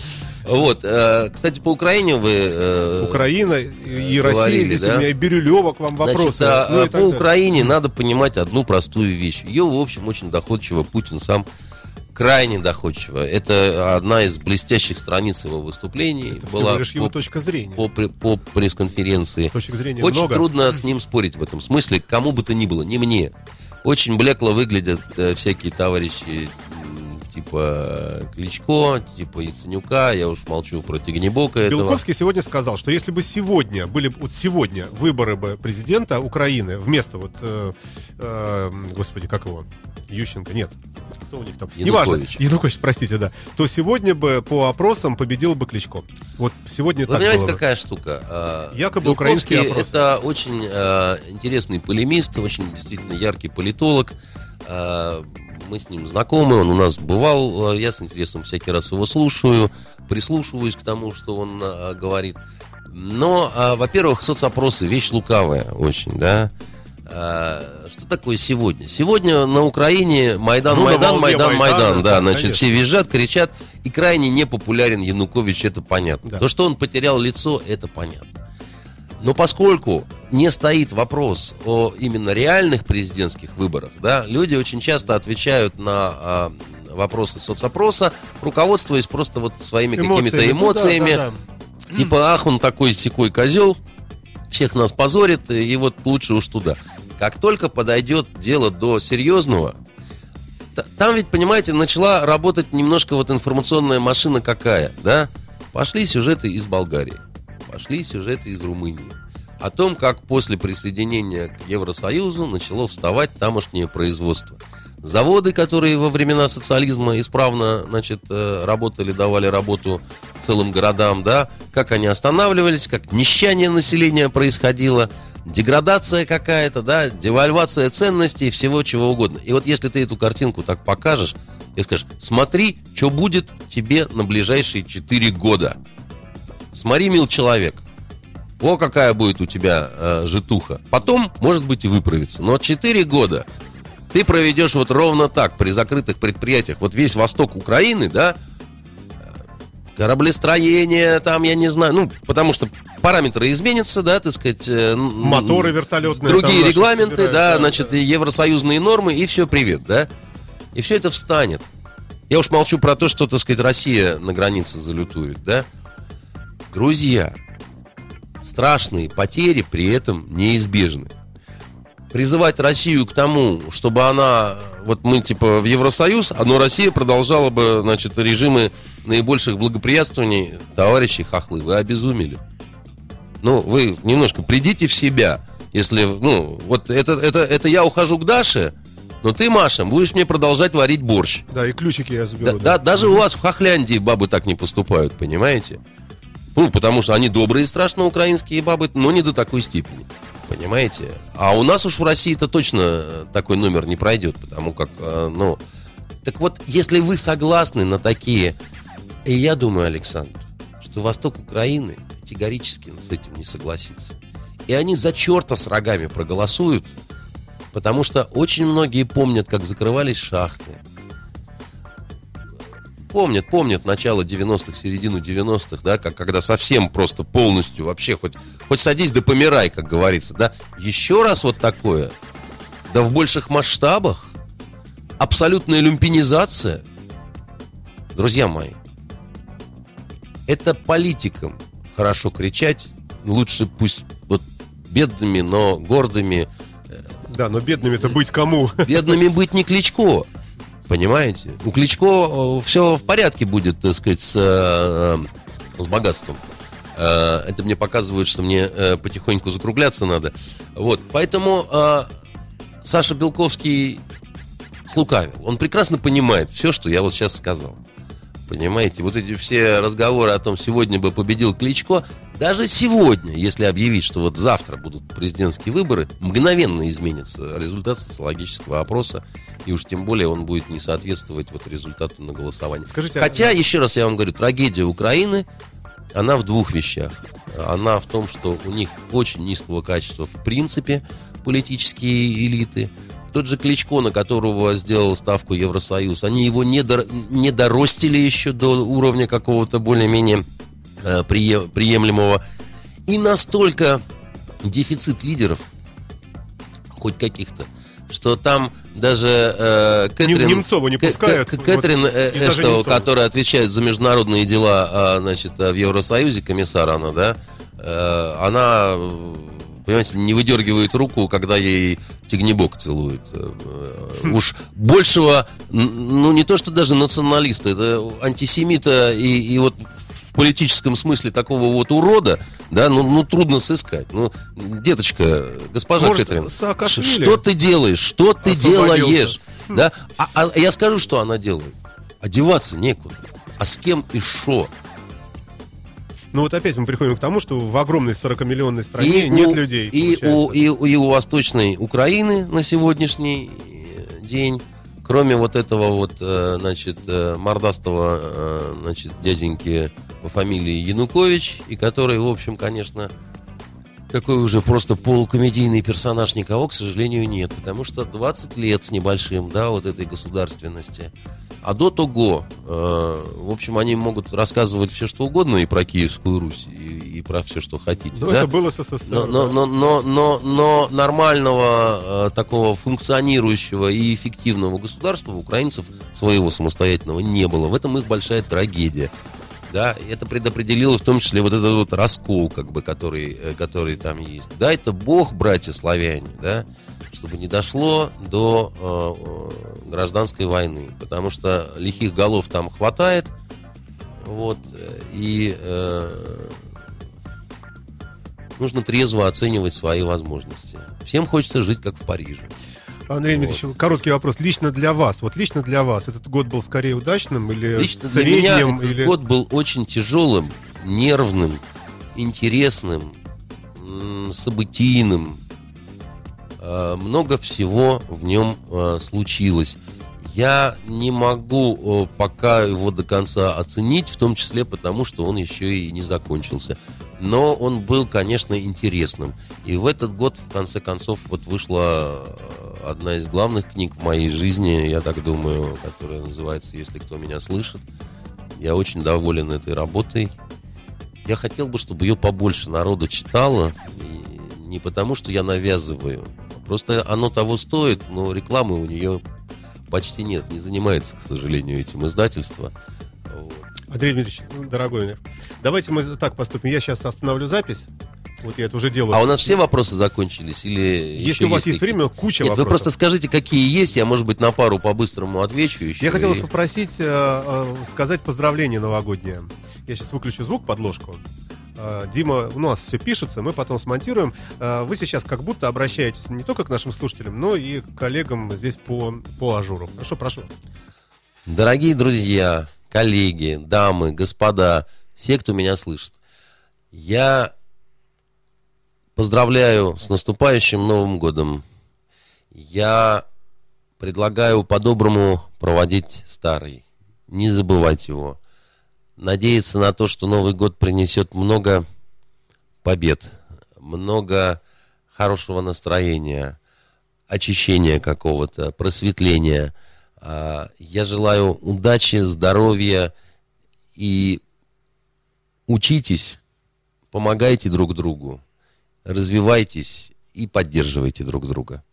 Вот, э, кстати, по Украине вы... э, Украина и Россия, говорили, здесь да? у меня и Бирюлева к вам Значит, вопросы. а, ну а так по далее. Украине надо понимать одну простую вещь. Ее, в общем, очень доходчиво Путин сам крайне доходчиво. Это одна из блестящих страниц его выступлений. Это была лишь его по, точка зрения. по, по пресс-конференции. Точек зрения Очень много. трудно с ним спорить в этом смысле, кому бы то ни было, не мне. Очень блекло выглядят э, всякие товарищи типа Кличко, типа Яценюка, я уж молчу про Тегнебока этого. Белковский сегодня сказал, что если бы сегодня были бы- вот сегодня выборы бы президента Украины вместо вот, э, э, господи, как его, Ющенко, нет, кто у них там, неважно, Янукович. Янукович, простите, да, то сегодня бы по опросам победил бы Кличко. Вот сегодня Вы так понимаете, было бы. какая штука? А, Якобы Белковский украинские опросы. Это очень а, интересный полемист, очень действительно яркий политолог. А, мы с ним знакомы, он у нас бывал. а, Я с интересом всякий раз его слушаю, прислушиваюсь к тому, что он а, говорит. Но, во-первых, соцопросы вещь лукавая очень, да. Что такое сегодня? Сегодня на Украине Майдан, Ну, Майдан, Майдан, Майдана, Майдан, да, да, значит, конечно. все визжат, кричат, и крайне непопулярен Янукович, это понятно. Да. То, что он потерял лицо, это понятно. Но поскольку не стоит вопрос о именно реальных президентских выборах, да, люди очень часто отвечают на а, вопросы соцопроса, руководствуясь просто вот своими какими-то ну да, эмоциями, да, да. Типа, ах, он такой секой козел, всех нас позорит, и вот лучше уж туда. Как только подойдет дело до серьезного, там ведь, понимаете, начала работать немножко вот информационная машина какая, да? Пошли сюжеты из Болгарии, пошли сюжеты из Румынии, о том, как после присоединения к Евросоюзу начало вставать тамошнее производство. Заводы, которые во времена социализма исправно значит, э, работали, давали работу целым городам, да, как они останавливались, как нищание населения происходило, деградация какая-то, да, девальвация ценностей всего чего угодно. И вот если ты эту картинку так покажешь и скажешь, смотри, что будет тебе на ближайшие 4 года. Смотри, мил человек, о, какая будет у тебя э, житуха. Потом, может быть, и выправится. Но 4 года ты проведешь вот ровно так при закрытых предприятиях. Вот весь восток Украины, да, кораблестроение, там, я не знаю, ну, потому что параметры изменятся, да, так сказать. Э, Моторы вертолетные. Другие регламенты, собирают, да, да, значит, да. евросоюзные нормы, и все, привет, да. И все это встанет. Я уж молчу про то, что, так сказать, Россия на границе залютует, да. Друзья, страшные потери при этом неизбежны призывать Россию к тому, чтобы она, вот мы типа в Евросоюз, а но Россия продолжала бы, значит, режимы наибольших благоприятствований, товарищи хохлы, вы обезумели. Ну, вы немножко придите в себя, если, ну, вот это, это, это я ухожу к Даше, но ты, Маша, будешь мне продолжать варить борщ. Да, и ключики я заберу. Да, да. да даже у вас в Хохляндии бабы так не поступают, понимаете? Ну, потому что они добрые, страшно украинские бабы, но не до такой степени. Понимаете? А у нас уж в России-то точно такой номер не пройдет, потому как, э, ну... Так вот, если вы согласны на такие... И я думаю, Александр, что Восток Украины категорически с этим не согласится. И они за черта с рогами проголосуют, потому что очень многие помнят, как закрывались шахты, помнят, помнят начало 90-х, середину 90-х, да, как, когда совсем просто полностью вообще хоть, хоть садись да помирай, как говорится, да. Еще раз вот такое, да в больших масштабах, абсолютная люмпинизация. Друзья мои, это политикам хорошо кричать, лучше пусть вот бедными, но гордыми. Да, но бедными-то быть кому? Бедными быть не Кличко. Понимаете? У Кличко э, все в порядке будет, так сказать, с, э, с богатством. Э, это мне показывает, что мне потихоньку закругляться надо. Вот, поэтому Саша Белковский слукавил. Он прекрасно понимает все, что я вот сейчас сказал. Понимаете, вот эти все разговоры о том, сегодня бы победил Кличко, даже сегодня, если объявить, что вот завтра будут президентские выборы, мгновенно изменится результат социологического опроса, и уж тем более он будет не соответствовать вот результату на голосование. Скажите, Хотя, а... еще раз я вам говорю, трагедия Украины, она в двух вещах. Она в том, что у них очень низкого качества в принципе политические элиты – тот же Кличко, на которого сделал ставку Евросоюз, они его не, до, не доростили еще до уровня какого-то более-менее э, приемлемого. И настолько дефицит лидеров, хоть каких-то, что там даже э, Кэтрин... Немцова не пускают. Кэтрин вот, э, Эштова, которая отвечает за международные дела э, значит, в Евросоюзе, комиссар она, да, э, она понимаете, не выдергивает руку, когда ей тигнебок целует. Хм. Уж большего, ну не то что даже националиста, это антисемита и, и вот политическом смысле такого вот урода, да, ну, ну трудно сыскать. Ну, деточка, госпожа Может, Кэтрин, что ты делаешь, что ты делаешь? Хм. Да? А, а я скажу, что она делает. Одеваться некуда. А с кем и что? Ну вот опять мы приходим к тому, что в огромной 40-миллионной стране и нет у, людей. И у, и, и у Восточной Украины на сегодняшний э, день, кроме вот этого вот, э, значит, э, мордастого, значит, дяденьки по фамилии Янукович, и который, в общем, конечно, такой уже просто полукомедийный персонаж никого, к сожалению, нет. Потому что 20 лет с небольшим, да, вот этой государственности – а до того, э, в общем, они могут рассказывать все, что угодно и про Киевскую Русь, и, и про все, что хотите. Но да? это было СССР. Но, но, но, но, но, но нормального э, такого функционирующего и эффективного государства у украинцев своего самостоятельного не было. В этом их большая трагедия. Да, это предопределило в том числе вот этот вот раскол, как бы, который, э, который там есть. Да, это Бог, братья славяне, да, чтобы не дошло до э, э, гражданской войны, потому что лихих голов там хватает, вот, и э, нужно трезво оценивать свои возможности. Всем хочется жить как в Париже. Андрей Дмитриевич, короткий вопрос. Лично для вас, вот лично для вас, этот год был скорее удачным или Лично для средним? меня этот или... год был очень тяжелым, нервным, интересным, событийным. Э, Много всего в нем э, случилось. Я не могу э, пока его до конца оценить, в том числе потому, что он еще и не закончился. Но он был, конечно, интересным. И в этот год, в конце концов, вот вышла одна из главных книг в моей жизни, я так думаю, которая называется «Если кто меня слышит». Я очень доволен этой работой. Я хотел бы, чтобы ее побольше народу читало. И не потому, что я навязываю. Просто оно того стоит, но рекламы у нее почти нет. Не занимается, к сожалению, этим издательство. Андрей Дмитриевич, дорогой давайте мы так поступим. Я сейчас остановлю запись. Вот я это уже делаю. А у нас все вопросы закончились? Или Если у вас есть какие-то? время, куча Нет, вопросов. вы просто скажите, какие есть. Я, может быть, на пару по-быстрому отвечу еще. Я хотел вас И- попросить э, э, сказать поздравление новогоднее. Я сейчас выключу звук под ложку. Э, Дима, у нас все пишется, мы потом смонтируем. Э, Вы сейчас как будто обращаетесь не только к нашим слушателям, но и к коллегам здесь по, по ажуру. Хорошо, прошу вас. Дорогие друзья, коллеги, дамы, господа, все, кто меня слышит, я поздравляю с наступающим Новым годом. Я предлагаю по-доброму проводить старый, не забывать его. Надеяться на то, что Новый год принесет много побед, много хорошего настроения, очищения какого-то, просветления. А, Я желаю удачи, здоровья и учитесь, помогайте друг другу, развивайтесь и поддерживайте друг друга.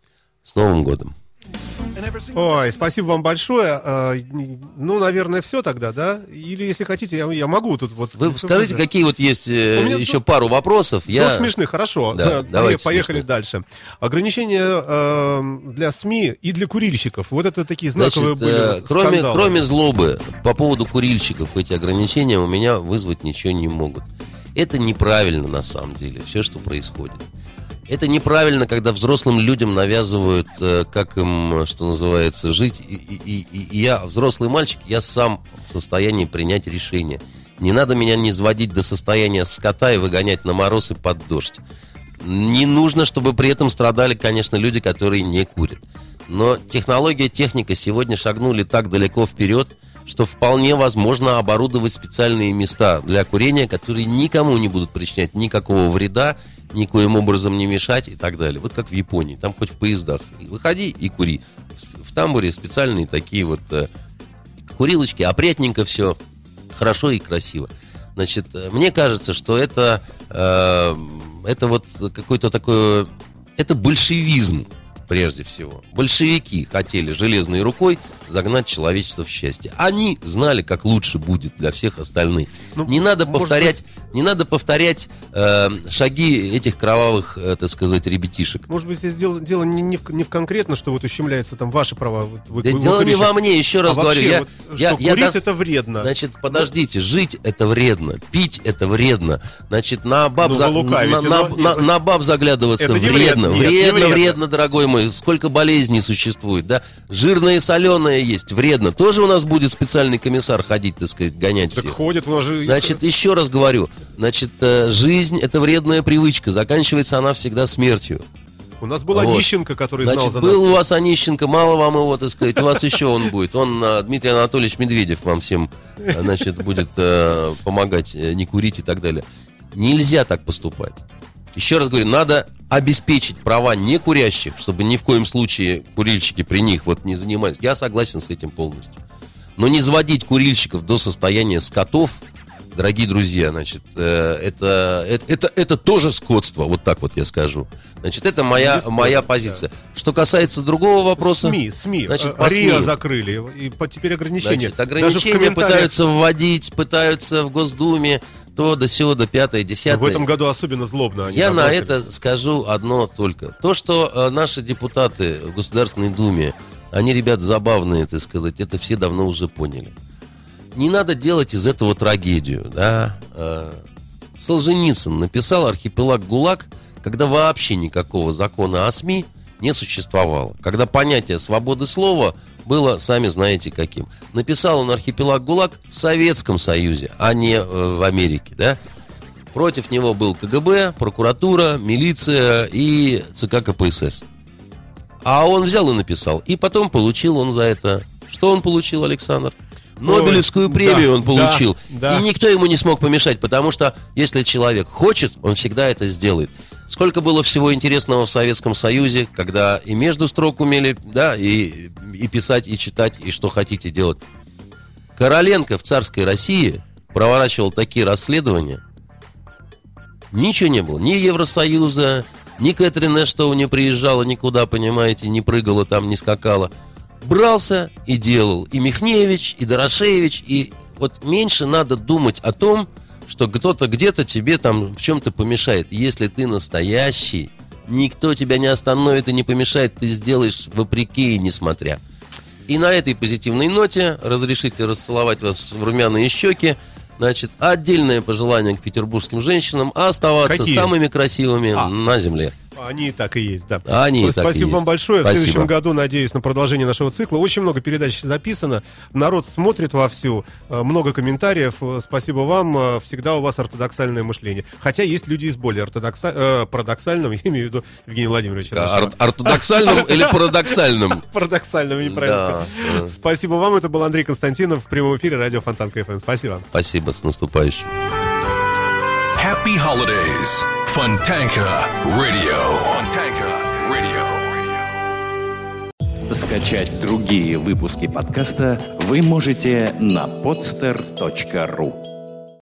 С Новым годом! Ой, спасибо вам большое. Э, Ну, наверное, все тогда, да? Или, если хотите, я, я могу тут вот... Вы скажите, какие вот есть э, еще тут- пару вопросов. Ну, Я... смешных, хорошо. Да, Э, давайте Поехали смешных. дальше. Ограничения э, для СМИ и для курильщиков. Вот это такие знаковые Значит, были э, кроме, скандалы. кроме злобы по поводу курильщиков, эти ограничения у меня вызвать ничего не могут. Это неправильно на самом деле, все, что происходит. Это неправильно, когда взрослым людям навязывают, э, как им, что называется, жить. И, и- и- я, взрослый мальчик, я сам в состоянии принять решение. Не надо меня не изводить до состояния скота и выгонять на мороз и под дождь. Не нужно, чтобы при этом страдали, конечно, люди, которые не курят. Но технология, техника сегодня шагнули так далеко вперед, что вполне возможно оборудовать специальные места для курения, которые никому не будут причинять никакого вреда, никоим образом не мешать и так далее. Вот как в Японии, там хоть в поездах. Выходи и кури. В тамбуре специальные такие вот э, курилочки, опрятненько все, хорошо и красиво. Значит, э, мне кажется, что это, э, это вот какой-то такой, это большевизм прежде всего. Большевики хотели железной рукой загнать человечество в счастье. Они знали, как лучше будет для всех остальных. Ну, не надо повторять, не надо повторять э, шаги этих кровавых, э, так сказать, ребятишек. Может быть, здесь дело, дело не, не в, не в конкретно, что вот ущемляются там ваши права. Вот вы- Да вы- дело не курильщик. во мне, еще раз А говорю. вообще, Я, вот, я, что я курить дос- это вредно. Значит, подождите, жить это вредно, пить это вредно, значит, на баб, Ну, за- лукавите, на, на- но- на- на баб заглядываться не вредно, вредно, нет, не вредно, вредно. дорогой мой, сколько болезней существует, да, жирное и соленое есть, вредно, тоже у нас будет специальный комиссар ходить, так сказать, гонять Так всех. ходят, у нас же... Значит, еще раз говорю, значит, э, жизнь это вредная привычка, заканчивается она всегда смертью. у нас была вот. Нищенко, который знал Значит, за был нас. у вас Онищенко, мало вам его, так сказать, у вас еще он будет. Он, э, Дмитрий Анатольевич Медведев вам всем, э, значит, будет э, помогать не курить и так далее. Нельзя так поступать. Еще раз говорю, надо обеспечить права некурящих, чтобы ни в коем случае курильщики при них вот не занимались. Я согласен с этим полностью. Но не заводить курильщиков до состояния скотов, дорогие друзья, значит, э, это, это, это, это тоже скотство, вот так вот я скажу. Значит, это моя, моя позиция. Что касается другого вопроса... СМИ, СМИ. Значит, Э, по РИА СМИ. закрыли, и по- теперь ограничения. Значит, Даже в ограничения комментариях- пытаются вводить, пытаются в Госдуме, то до сего, до пятое, десятое. В этом году особенно злобно они Я на это скажу одно только. То, что э, наши депутаты в Государственной Думе, они, ребят, забавные, так сказать, это все давно уже поняли. Не надо делать из этого трагедию, да. Э, Солженицын написал «Архипелаг ГУЛАГ», когда вообще никакого закона о СМИ не существовало. Когда понятие свободы слова было, сами знаете, каким. Написал он «Архипелаг ГУЛАГ» в Советском Союзе, а не э, в Америке, да? Против него был КГБ, прокуратура, милиция и ЦК КПСС. А он взял и написал. И потом получил он за это... Что он получил, Александр? Нобелевскую Ой, премию да, он получил. да, да. И никто ему не смог помешать, потому что если человек хочет, он всегда это сделает. Сколько было всего интересного в Советском Союзе, когда и между строк умели, да, и, и писать, и читать, и что хотите делать. Короленко в царской России проворачивал такие расследования. Ничего не было. Ни Евросоюза, ни Кэтрин Эштоу не приезжала никуда, понимаете, не прыгала там, не скакала. Брался и делал. И Михневич, и Дорошевич, и вот меньше надо думать о том, кто-то где-то тебе там в чем-то помешает. Если ты настоящий, никто тебя не остановит и не помешает, ты сделаешь вопреки и несмотря. И на этой позитивной ноте разрешите расцеловать вас в румяные щеки. Значит, отдельное пожелание к петербургским женщинам оставаться Какие? самыми красивыми А. на земле. Они и так и есть, да. Они и Сп- так и Спасибо есть. вам большое. В Спасибо. следующем году, надеюсь, на продолжение нашего цикла. Очень много передач записано. Народ смотрит вовсю. э, Много комментариев. Э, Спасибо вам. Э, Всегда у вас ортодоксальное мышление. Хотя есть люди из более ортодокса... э, парадоксального, я имею в виду Евгения Владимировича. Ор- ортодоксальным или парадоксальным? Парадоксального, неправильно. Да, да. Спасибо вам. Это был Андрей Константинов в прямом эфире радио Фонтан КФМ. Спасибо. Спасибо, с наступающим. Happy Holidays. Fontanka Radio. Fontanka Radio. Скачать другие выпуски подкаста вы можете на podster.ru